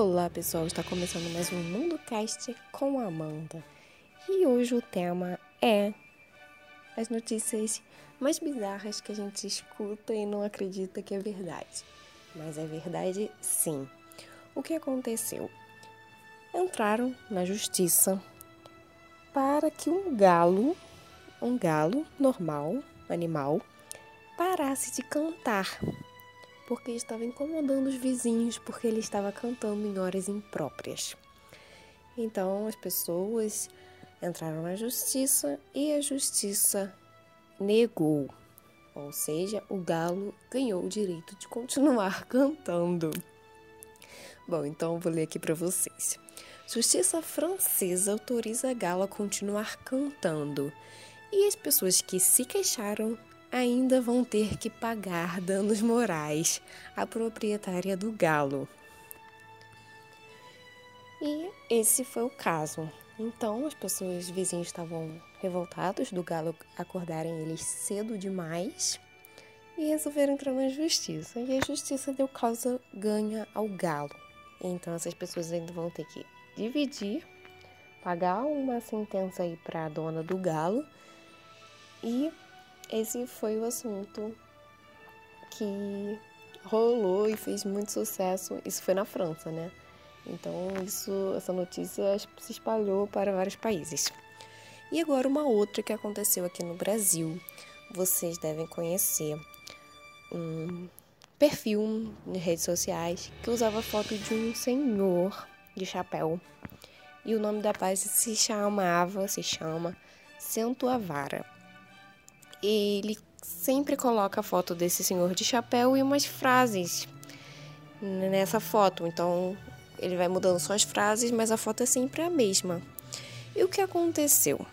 Olá pessoal, está começando mais um Mundo Cast com a Amanda. E hoje o tema é as notícias mais bizarras que a gente escuta e não acredita que é verdade. Mas é verdade sim. O que aconteceu? Entraram na justiça para que um galo, um galo normal, animal, parasse de cantar porque estava incomodando os vizinhos, porque ele estava cantando em horas impróprias. Então as pessoas entraram na justiça e a justiça negou. Ou seja, o galo ganhou o direito de continuar cantando. Bom, então vou ler aqui para vocês. Justiça francesa autoriza galo a continuar cantando. E as pessoas que se queixaram ainda vão ter que pagar danos morais à proprietária do galo. E esse foi o caso. Então, as pessoas vizinhos estavam revoltados do galo acordarem eles cedo demais e resolveram entrar na justiça. E a justiça deu causa ganha ao galo. Então, essas pessoas ainda vão ter que dividir, pagar uma sentença aí para a dona do galo e esse foi o assunto que rolou e fez muito sucesso. Isso foi na França, né? Então, isso, essa notícia se espalhou para vários países. E agora uma outra que aconteceu aqui no Brasil. Vocês devem conhecer um perfil em redes sociais que usava foto de um senhor de chapéu. E o nome da página se chamava, se chama Cento Avara ele sempre coloca a foto desse senhor de chapéu e umas frases nessa foto. Então, ele vai mudando suas frases, mas a foto é sempre a mesma. E o que aconteceu?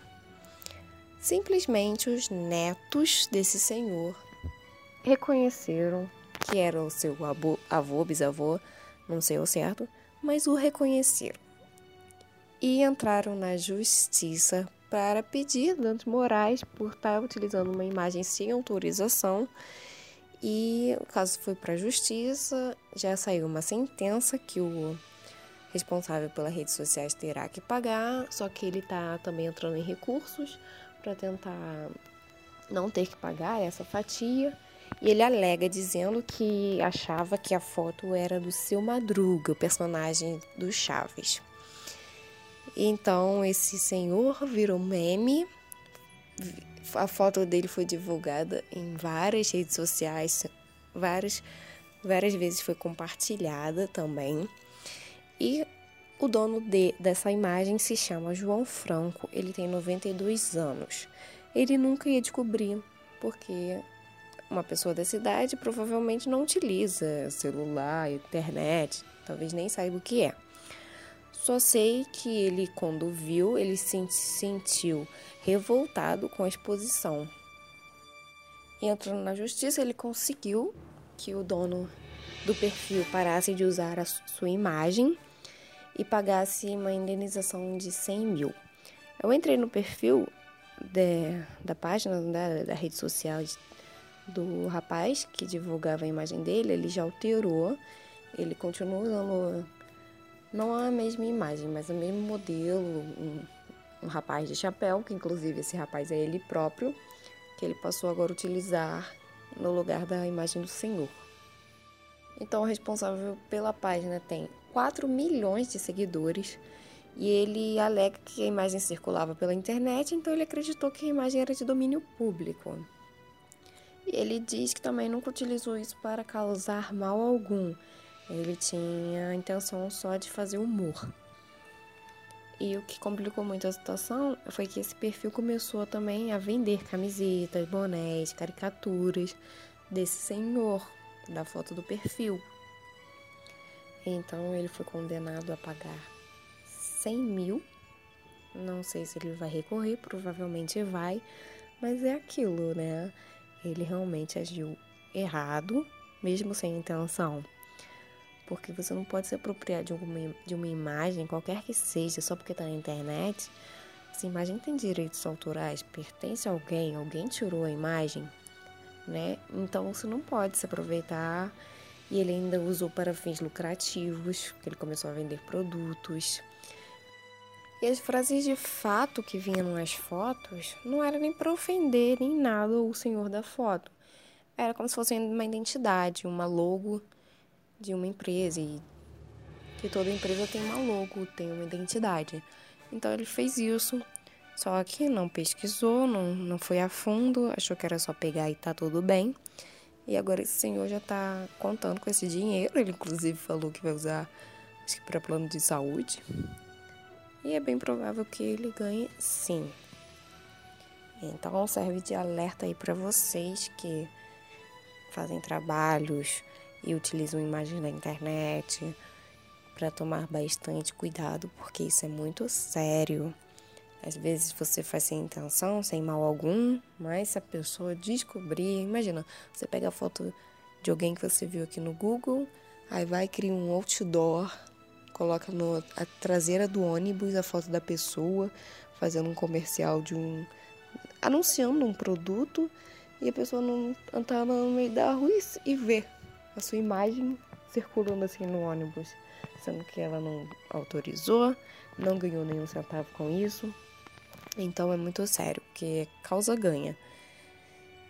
Simplesmente os netos desse senhor reconheceram que era o seu avô, avô bisavô, não sei o certo, mas o reconheceram. E entraram na justiça para pedir danos morais por estar utilizando uma imagem sem autorização. E o caso foi para a justiça, já saiu uma sentença que o responsável pelas redes sociais terá que pagar, só que ele está também entrando em recursos para tentar não ter que pagar essa fatia. E ele alega dizendo que achava que a foto era do seu Madruga, o personagem do Chaves. Então esse senhor virou meme. A foto dele foi divulgada em várias redes sociais, várias, várias vezes foi compartilhada também. E o dono de, dessa imagem se chama João Franco, ele tem 92 anos. Ele nunca ia descobrir, porque uma pessoa dessa idade provavelmente não utiliza celular, internet, talvez nem saiba o que é. Só sei que ele, quando viu, ele se sentiu revoltado com a exposição. Entrando na justiça, ele conseguiu que o dono do perfil parasse de usar a sua imagem e pagasse uma indenização de 100 mil. Eu entrei no perfil de, da página da, da rede social do rapaz que divulgava a imagem dele, ele já alterou, ele continua usando não a mesma imagem, mas o mesmo modelo, um, um rapaz de chapéu, que inclusive esse rapaz é ele próprio, que ele passou agora a utilizar no lugar da imagem do Senhor. Então, o responsável pela página tem 4 milhões de seguidores e ele alega que a imagem circulava pela internet, então ele acreditou que a imagem era de domínio público. E ele diz que também nunca utilizou isso para causar mal algum, ele tinha a intenção só de fazer humor. E o que complicou muito a situação foi que esse perfil começou também a vender camisetas, bonés, caricaturas desse senhor, da foto do perfil. Então ele foi condenado a pagar 100 mil. Não sei se ele vai recorrer, provavelmente vai, mas é aquilo, né? Ele realmente agiu errado, mesmo sem intenção porque você não pode se apropriar de, alguma, de uma imagem, qualquer que seja, só porque está na internet. Essa imagem tem direitos autorais, pertence a alguém, alguém tirou a imagem, né? Então você não pode se aproveitar E ele ainda usou para fins lucrativos, porque ele começou a vender produtos. E as frases de fato que vinham nas fotos não era nem para ofender nem nada o senhor da foto. Era como se fosse uma identidade, uma logo de uma empresa. E que toda empresa tem uma logo, tem uma identidade. Então ele fez isso, só que não pesquisou, não, não foi a fundo, achou que era só pegar e tá tudo bem. E agora esse senhor já tá contando com esse dinheiro. Ele inclusive falou que vai usar acho que para plano de saúde. E é bem provável que ele ganhe sim. Então serve de alerta aí para vocês que fazem trabalhos e utilizam imagens na internet para tomar bastante cuidado, porque isso é muito sério. Às vezes você faz sem intenção, sem mal algum, mas se a pessoa descobrir, imagina, você pega a foto de alguém que você viu aqui no Google, aí vai criar um outdoor, coloca na traseira do ônibus a foto da pessoa, fazendo um comercial de um anunciando um produto e a pessoa não tá no meio da rua e vê a sua imagem circulando assim no ônibus sendo que ela não autorizou, não ganhou nenhum centavo com isso. Então é muito sério, porque causa ganha.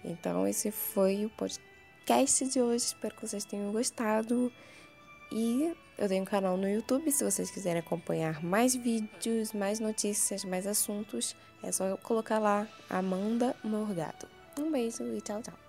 Então esse foi o podcast de hoje. Espero que vocês tenham gostado. E eu tenho um canal no YouTube, se vocês quiserem acompanhar mais vídeos, mais notícias, mais assuntos, é só colocar lá Amanda Morgado. Um beijo e tchau, tchau.